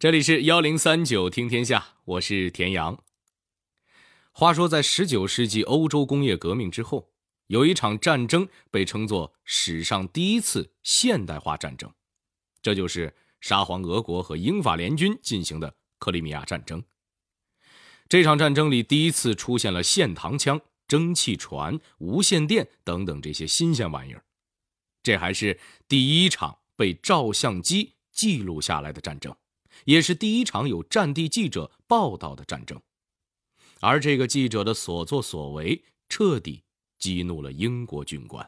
这里是幺零三九听天下，我是田阳。话说，在十九世纪欧洲工业革命之后，有一场战争被称作史上第一次现代化战争，这就是沙皇俄国和英法联军进行的克里米亚战争。这场战争里，第一次出现了线膛枪、蒸汽船、无线电等等这些新鲜玩意儿。这还是第一场被照相机记录下来的战争。也是第一场有战地记者报道的战争，而这个记者的所作所为彻底激怒了英国军官。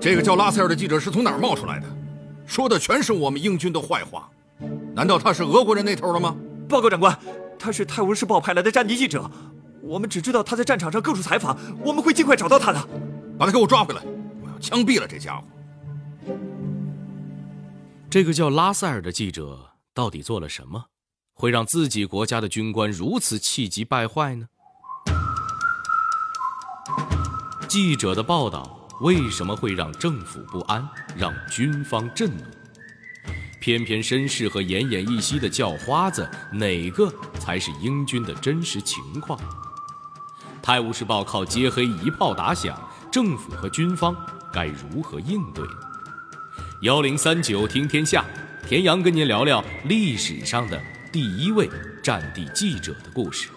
这个叫拉塞尔的记者是从哪儿冒出来的？说的全是我们英军的坏话。难道他是俄国人那头的吗？报告长官，他是《泰晤士报》派来的战地记者。我们只知道他在战场上各处采访，我们会尽快找到他的。把他给我抓回来！我要枪毙了这家伙。这个叫拉塞尔的记者到底做了什么，会让自己国家的军官如此气急败坏呢？记者的报道为什么会让政府不安，让军方震怒？偏偏绅士和奄奄一息的叫花子，哪个才是英军的真实情况？《泰晤士报》靠揭黑一炮打响，政府和军方该如何应对？幺零三九听天下，田阳跟您聊聊历史上的第一位战地记者的故事。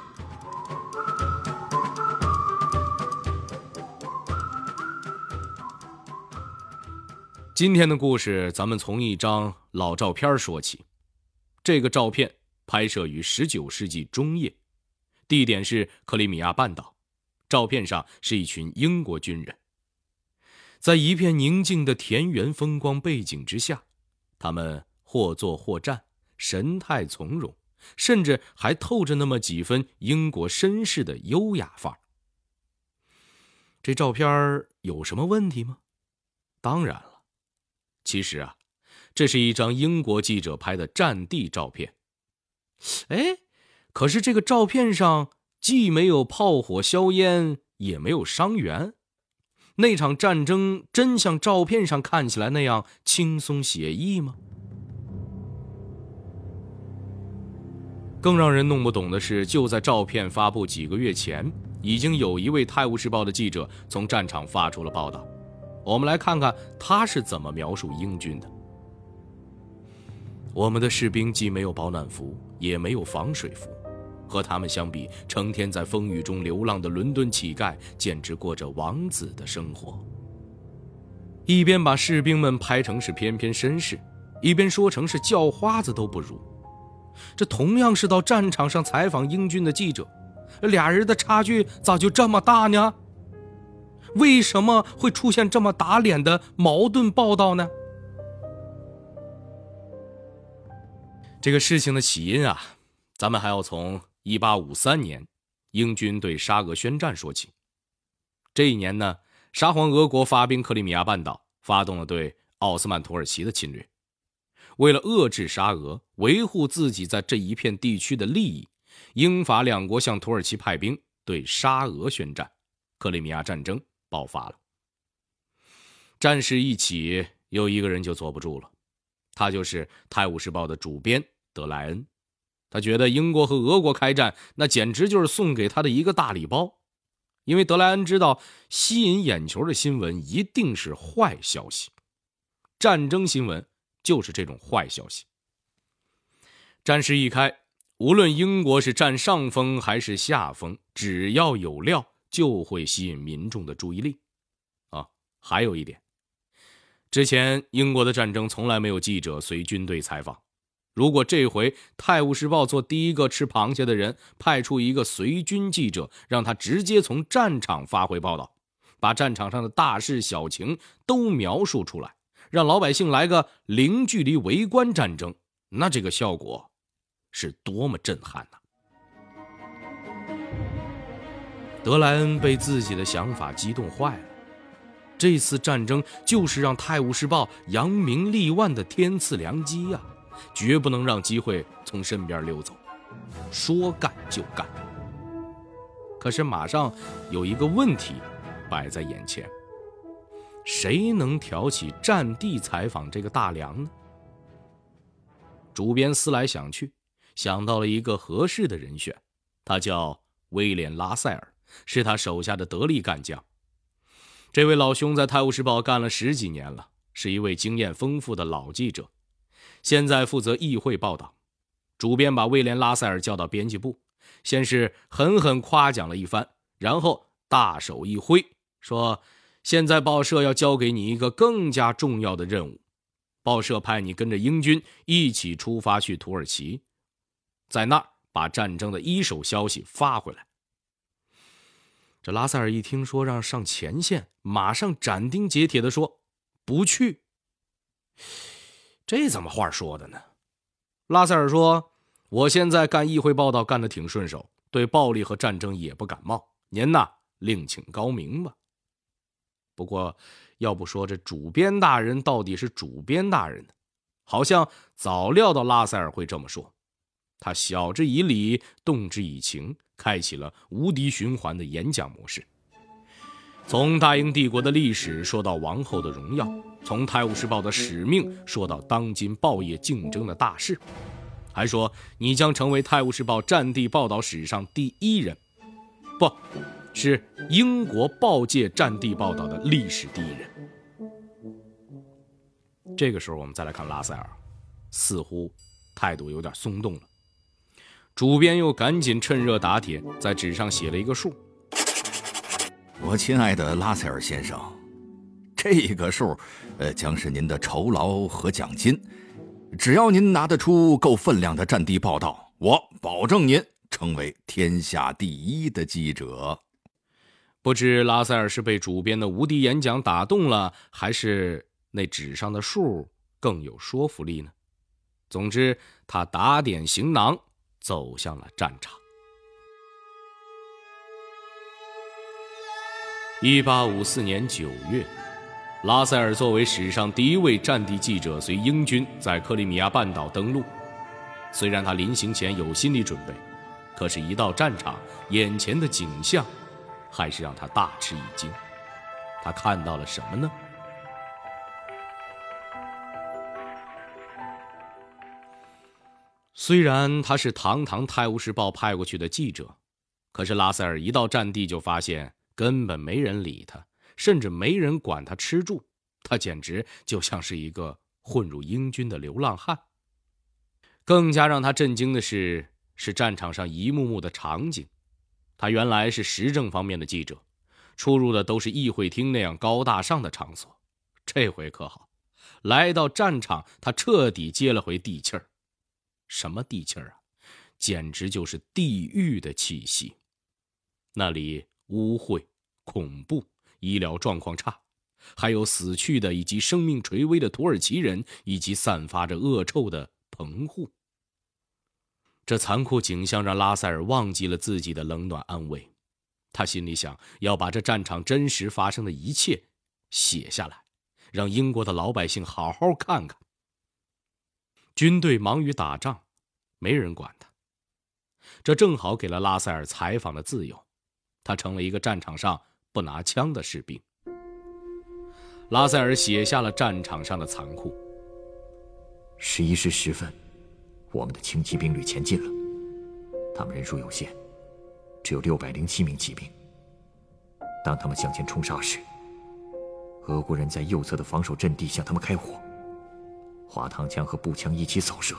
今天的故事，咱们从一张老照片说起。这个照片拍摄于十九世纪中叶，地点是克里米亚半岛。照片上是一群英国军人。在一片宁静的田园风光背景之下，他们或坐或站，神态从容，甚至还透着那么几分英国绅士的优雅范儿。这照片有什么问题吗？当然了，其实啊，这是一张英国记者拍的战地照片。哎，可是这个照片上既没有炮火硝烟，也没有伤员。那场战争真像照片上看起来那样轻松写意吗？更让人弄不懂的是，就在照片发布几个月前，已经有一位《泰晤士报》的记者从战场发出了报道。我们来看看他是怎么描述英军的：我们的士兵既没有保暖服，也没有防水服。和他们相比，成天在风雨中流浪的伦敦乞丐简直过着王子的生活。一边把士兵们拍成是翩翩绅士，一边说成是叫花子都不如。这同样是到战场上采访英军的记者，俩人的差距咋就这么大呢？为什么会出现这么打脸的矛盾报道呢？这个事情的起因啊，咱们还要从。一八五三年，英军对沙俄宣战说起。这一年呢，沙皇俄国发兵克里米亚半岛，发动了对奥斯曼土耳其的侵略。为了遏制沙俄，维护自己在这一片地区的利益，英法两国向土耳其派兵，对沙俄宣战。克里米亚战争爆发了。战事一起，有一个人就坐不住了，他就是《泰晤士报》的主编德莱恩。他觉得英国和俄国开战，那简直就是送给他的一个大礼包，因为德莱恩知道，吸引眼球的新闻一定是坏消息，战争新闻就是这种坏消息。战事一开，无论英国是占上风还是下风，只要有料，就会吸引民众的注意力。啊，还有一点，之前英国的战争从来没有记者随军队采访。如果这回《泰晤士报》做第一个吃螃蟹的人，派出一个随军记者，让他直接从战场发回报道，把战场上的大事小情都描述出来，让老百姓来个零距离围观战争，那这个效果是多么震撼呐！德莱恩被自己的想法激动坏了，这次战争就是让《泰晤士报》扬名立万的天赐良机呀！绝不能让机会从身边溜走，说干就干。可是马上有一个问题摆在眼前：谁能挑起战地采访这个大梁呢？主编思来想去，想到了一个合适的人选，他叫威廉·拉塞尔，是他手下的得力干将。这位老兄在《泰晤士报》干了十几年了，是一位经验丰富的老记者，现在负责议会报道。主编把威廉·拉塞尔叫到编辑部，先是狠狠夸奖了一番，然后大手一挥，说：“现在报社要交给你一个更加重要的任务，报社派你跟着英军一起出发去土耳其，在那儿把战争的一手消息发回来。”这拉塞尔一听说让上前线，马上斩钉截铁地说：“不去。”这怎么话说的呢？拉塞尔说。我现在干议会报道干得挺顺手，对暴力和战争也不感冒。您呐，另请高明吧。不过，要不说这主编大人到底是主编大人呢？好像早料到拉塞尔会这么说。他晓之以理，动之以情，开启了无敌循环的演讲模式。从大英帝国的历史说到王后的荣耀，从《泰晤士报》的使命说到当今报业竞争的大势。还说你将成为《泰晤士报》战地报道史上第一人，不，是英国报界战地报道的历史第一人。这个时候，我们再来看拉塞尔，似乎态度有点松动了。主编又赶紧趁热打铁，在纸上写了一个数。我亲爱的拉塞尔先生，这个数，呃，将是您的酬劳和奖金。只要您拿得出够分量的战地报道，我保证您成为天下第一的记者。不知拉塞尔是被主编的无敌演讲打动了，还是那纸上的数更有说服力呢？总之，他打点行囊，走向了战场。一八五四年九月。拉塞尔作为史上第一位战地记者，随英军在克里米亚半岛登陆。虽然他临行前有心理准备，可是，一到战场，眼前的景象还是让他大吃一惊。他看到了什么呢？虽然他是堂堂《泰晤士报》派过去的记者，可是拉塞尔一到战地就发现根本没人理他。甚至没人管他吃住，他简直就像是一个混入英军的流浪汉。更加让他震惊的是，是战场上一幕幕的场景。他原来是时政方面的记者，出入的都是议会厅那样高大上的场所。这回可好，来到战场，他彻底接了回地气儿。什么地气儿啊？简直就是地狱的气息。那里污秽、恐怖。医疗状况差，还有死去的以及生命垂危的土耳其人，以及散发着恶臭的棚户。这残酷景象让拉塞尔忘记了自己的冷暖安危，他心里想要把这战场真实发生的一切写下来，让英国的老百姓好好看看。军队忙于打仗，没人管他，这正好给了拉塞尔采访的自由，他成了一个战场上。不拿枪的士兵，拉塞尔写下了战场上的残酷。十一时十分，我们的轻骑兵旅前进了，他们人数有限，只有六百零七名骑兵。当他们向前冲杀时，俄国人在右侧的防守阵地向他们开火，滑膛枪和步枪一起扫射。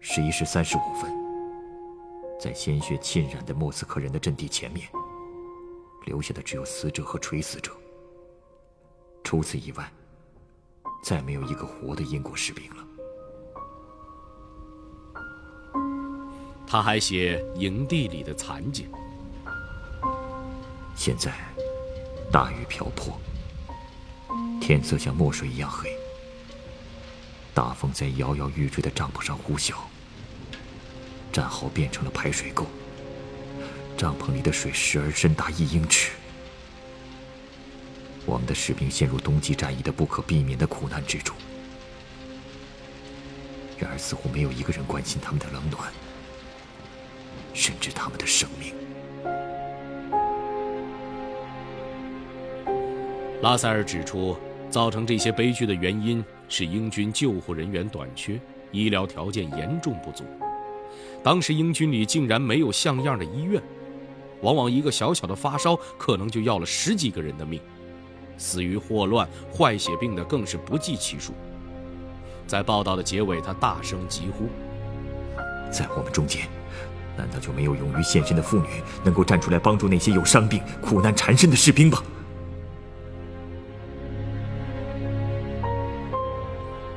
十一时三十五分，在鲜血浸染的莫斯科人的阵地前面。留下的只有死者和垂死者。除此以外，再没有一个活的英国士兵了。他还写营地里的惨景。现在，大雨瓢泼，天色像墨水一样黑。大风在摇摇欲坠的帐篷上呼啸，战壕变成了排水沟。帐篷里的水时而深达一英尺，我们的士兵陷入冬季战役的不可避免的苦难之中。然而，似乎没有一个人关心他们的冷暖，甚至他们的生命。拉塞尔指出，造成这些悲剧的原因是英军救护人员短缺，医疗条件严重不足。当时英军里竟然没有像样的医院，往往一个小小的发烧可能就要了十几个人的命，死于霍乱、坏血病的更是不计其数。在报道的结尾，他大声疾呼：“在我们中间，难道就没有勇于献身的妇女，能够站出来帮助那些有伤病、苦难缠身的士兵吗？”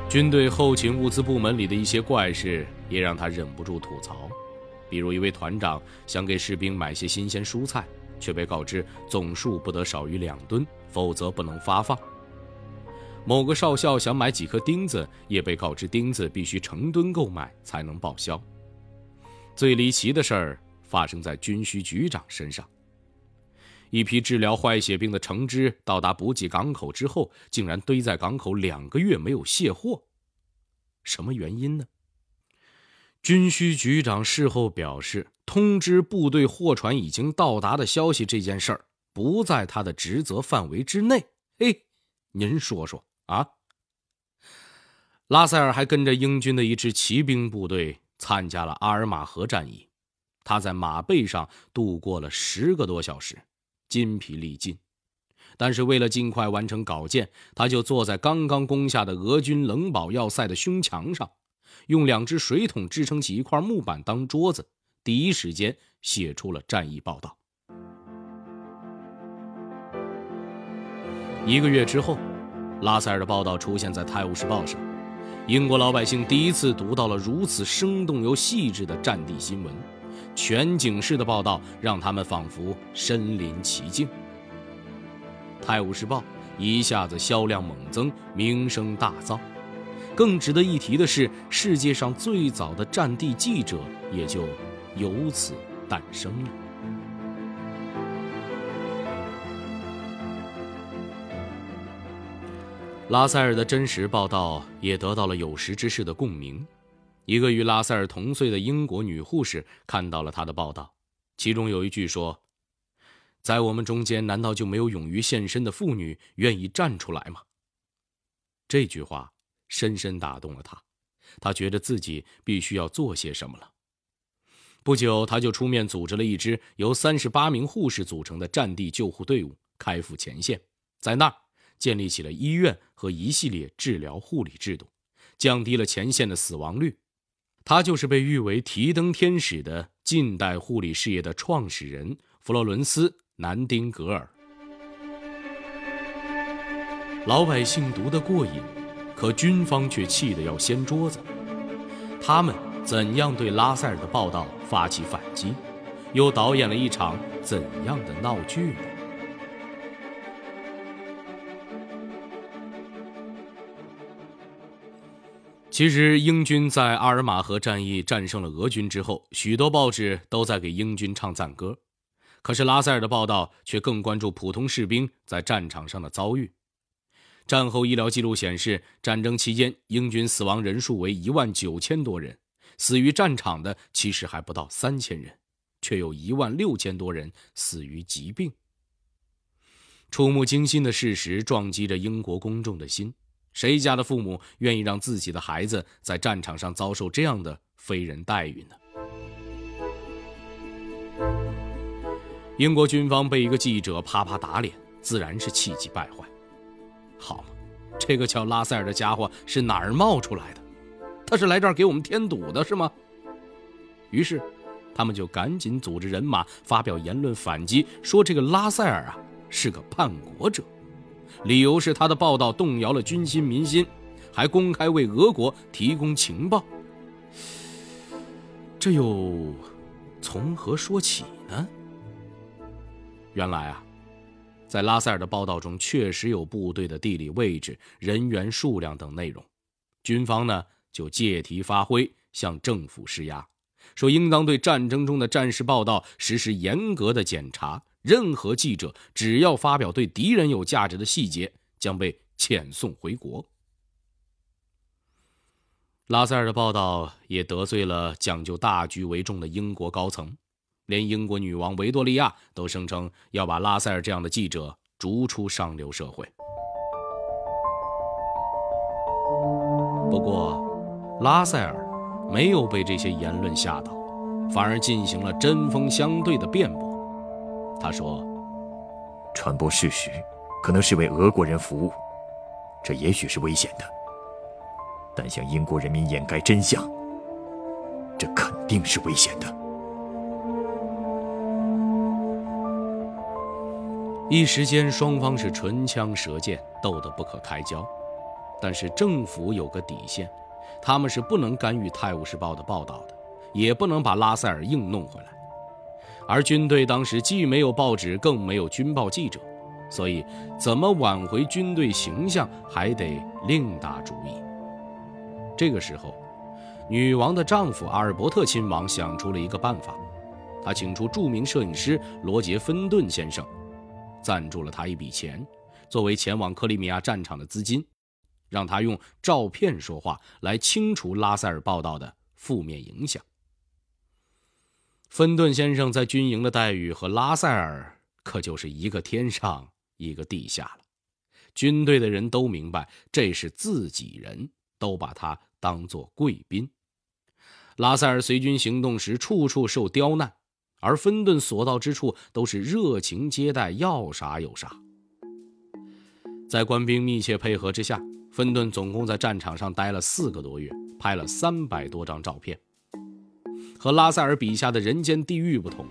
军队后勤物资部门里的一些怪事也让他忍不住吐槽，比如一位团长想给士兵买些新鲜蔬菜，却被告知总数不得少于两吨，否则不能发放；某个少校想买几颗钉子，也被告知钉子必须成吨购买才能报销。最离奇的事儿发生在军需局长身上。一批治疗坏血病的橙汁到达补给港口之后，竟然堆在港口两个月没有卸货，什么原因呢？军需局长事后表示，通知部队货船已经到达的消息这件事儿不在他的职责范围之内。嘿，您说说啊？拉塞尔还跟着英军的一支骑兵部队参加了阿尔马河战役，他在马背上度过了十个多小时。筋疲力尽，但是为了尽快完成稿件，他就坐在刚刚攻下的俄军冷堡要塞的胸墙上，用两只水桶支撑起一块木板当桌子，第一时间写出了战役报道。一个月之后，拉塞尔的报道出现在《泰晤士报》上，英国老百姓第一次读到了如此生动又细致的战地新闻。全景式的报道让他们仿佛身临其境。《泰晤士报》一下子销量猛增，名声大噪。更值得一提的是，世界上最早的战地记者也就由此诞生了。拉塞尔的真实报道也得到了有识之士的共鸣。一个与拉塞尔同岁的英国女护士看到了他的报道，其中有一句说：“在我们中间，难道就没有勇于献身的妇女愿意站出来吗？”这句话深深打动了他，他觉得自己必须要做些什么了。不久，他就出面组织了一支由三十八名护士组成的战地救护队伍，开赴前线，在那儿建立起了医院和一系列治疗护理制度，降低了前线的死亡率。他就是被誉为“提灯天使”的近代护理事业的创始人弗洛伦斯·南丁格尔。老百姓读得过瘾，可军方却气得要掀桌子。他们怎样对拉塞尔的报道发起反击，又导演了一场怎样的闹剧呢？其实，英军在阿尔马河战役战胜了俄军之后，许多报纸都在给英军唱赞歌。可是，拉塞尔的报道却更关注普通士兵在战场上的遭遇。战后医疗记录显示，战争期间英军死亡人数为一万九千多人，死于战场的其实还不到三千人，却有一万六千多人死于疾病。触目惊心的事实撞击着英国公众的心。谁家的父母愿意让自己的孩子在战场上遭受这样的非人待遇呢？英国军方被一个记者啪啪打脸，自然是气急败坏。好嘛，这个叫拉塞尔的家伙是哪儿冒出来的？他是来这儿给我们添堵的，是吗？于是，他们就赶紧组织人马发表言论反击，说这个拉塞尔啊是个叛国者。理由是他的报道动摇了军心民心，还公开为俄国提供情报。这又从何说起呢？原来啊，在拉塞尔的报道中确实有部队的地理位置、人员数量等内容，军方呢就借题发挥，向政府施压，说应当对战争中的战事报道实施严格的检查。任何记者只要发表对敌人有价值的细节，将被遣送回国。拉塞尔的报道也得罪了讲究大局为重的英国高层，连英国女王维多利亚都声称要把拉塞尔这样的记者逐出上流社会。不过，拉塞尔没有被这些言论吓倒，反而进行了针锋相对的辩驳。他说：“传播事实，可能是为俄国人服务，这也许是危险的；但向英国人民掩盖真相，这肯定是危险的。”一时间，双方是唇枪舌剑，斗得不可开交。但是政府有个底线，他们是不能干预《泰晤士报》的报道的，也不能把拉塞尔硬弄回来。而军队当时既没有报纸，更没有军报记者，所以怎么挽回军队形象，还得另打主意。这个时候，女王的丈夫阿尔伯特亲王想出了一个办法，他请出著名摄影师罗杰·芬顿先生。赞助了他一笔钱，作为前往克里米亚战场的资金，让他用照片说话来清除拉塞尔报道的负面影响。芬顿先生在军营的待遇和拉塞尔可就是一个天上一个地下了。军队的人都明白这是自己人，都把他当做贵宾。拉塞尔随军行动时，处处受刁难。而芬顿所到之处都是热情接待，要啥有啥。在官兵密切配合之下，芬顿总共在战场上待了四个多月，拍了三百多张照片。和拉塞尔笔下的人间地狱不同，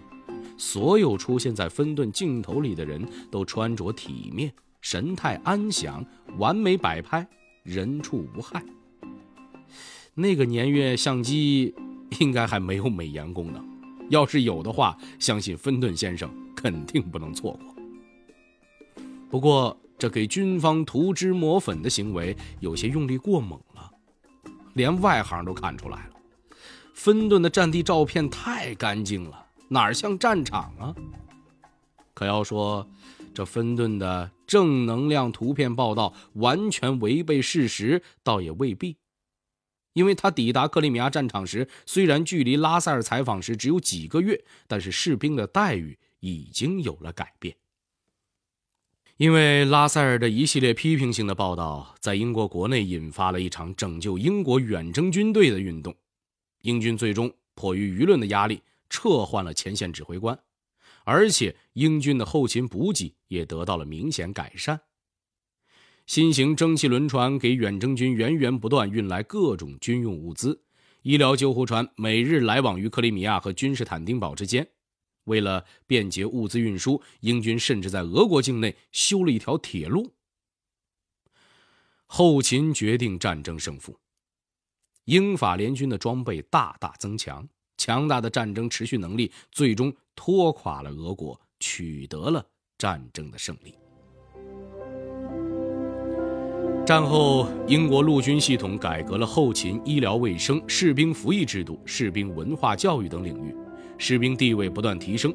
所有出现在芬顿镜头里的人都穿着体面，神态安详，完美摆拍，人畜无害。那个年月相机应该还没有美颜功能。要是有的话，相信芬顿先生肯定不能错过。不过，这给军方涂脂抹粉的行为有些用力过猛了，连外行都看出来了。芬顿的战地照片太干净了，哪像战场啊？可要说，这芬顿的正能量图片报道完全违背事实，倒也未必。因为他抵达克里米亚战场时，虽然距离拉塞尔采访时只有几个月，但是士兵的待遇已经有了改变。因为拉塞尔的一系列批评性的报道，在英国国内引发了一场拯救英国远征军队的运动，英军最终迫于舆论的压力撤换了前线指挥官，而且英军的后勤补给也得到了明显改善。新型蒸汽轮船给远征军源源不断运来各种军用物资，医疗救护船每日来往于克里米亚和君士坦丁堡之间。为了便捷物资运输，英军甚至在俄国境内修了一条铁路。后勤决定战争胜负。英法联军的装备大大增强，强大的战争持续能力最终拖垮了俄国，取得了战争的胜利。战后，英国陆军系统改革了后勤、医疗卫生、士兵服役制度、士兵文化教育等领域，士兵地位不断提升。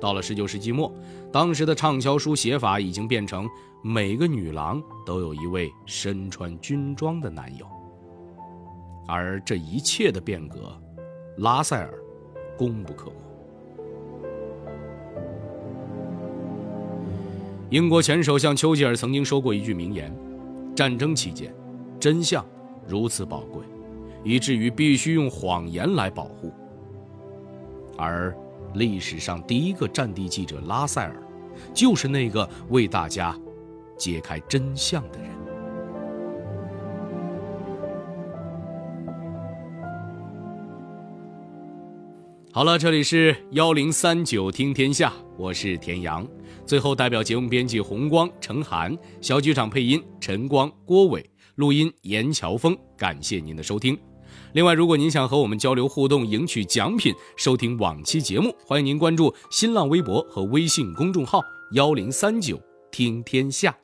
到了19世纪末，当时的畅销书写法已经变成每个女郎都有一位身穿军装的男友。而这一切的变革，拉塞尔功不可没。英国前首相丘吉尔曾经说过一句名言。战争期间，真相如此宝贵，以至于必须用谎言来保护。而历史上第一个战地记者拉塞尔，就是那个为大家揭开真相的人。好了，这里是幺零三九听天下，我是田阳。最后，代表节目编辑红光、程涵，小剧场配音陈光、郭伟，录音严乔峰。感谢您的收听。另外，如果您想和我们交流互动、赢取奖品、收听往期节目，欢迎您关注新浪微博和微信公众号幺零三九听天下。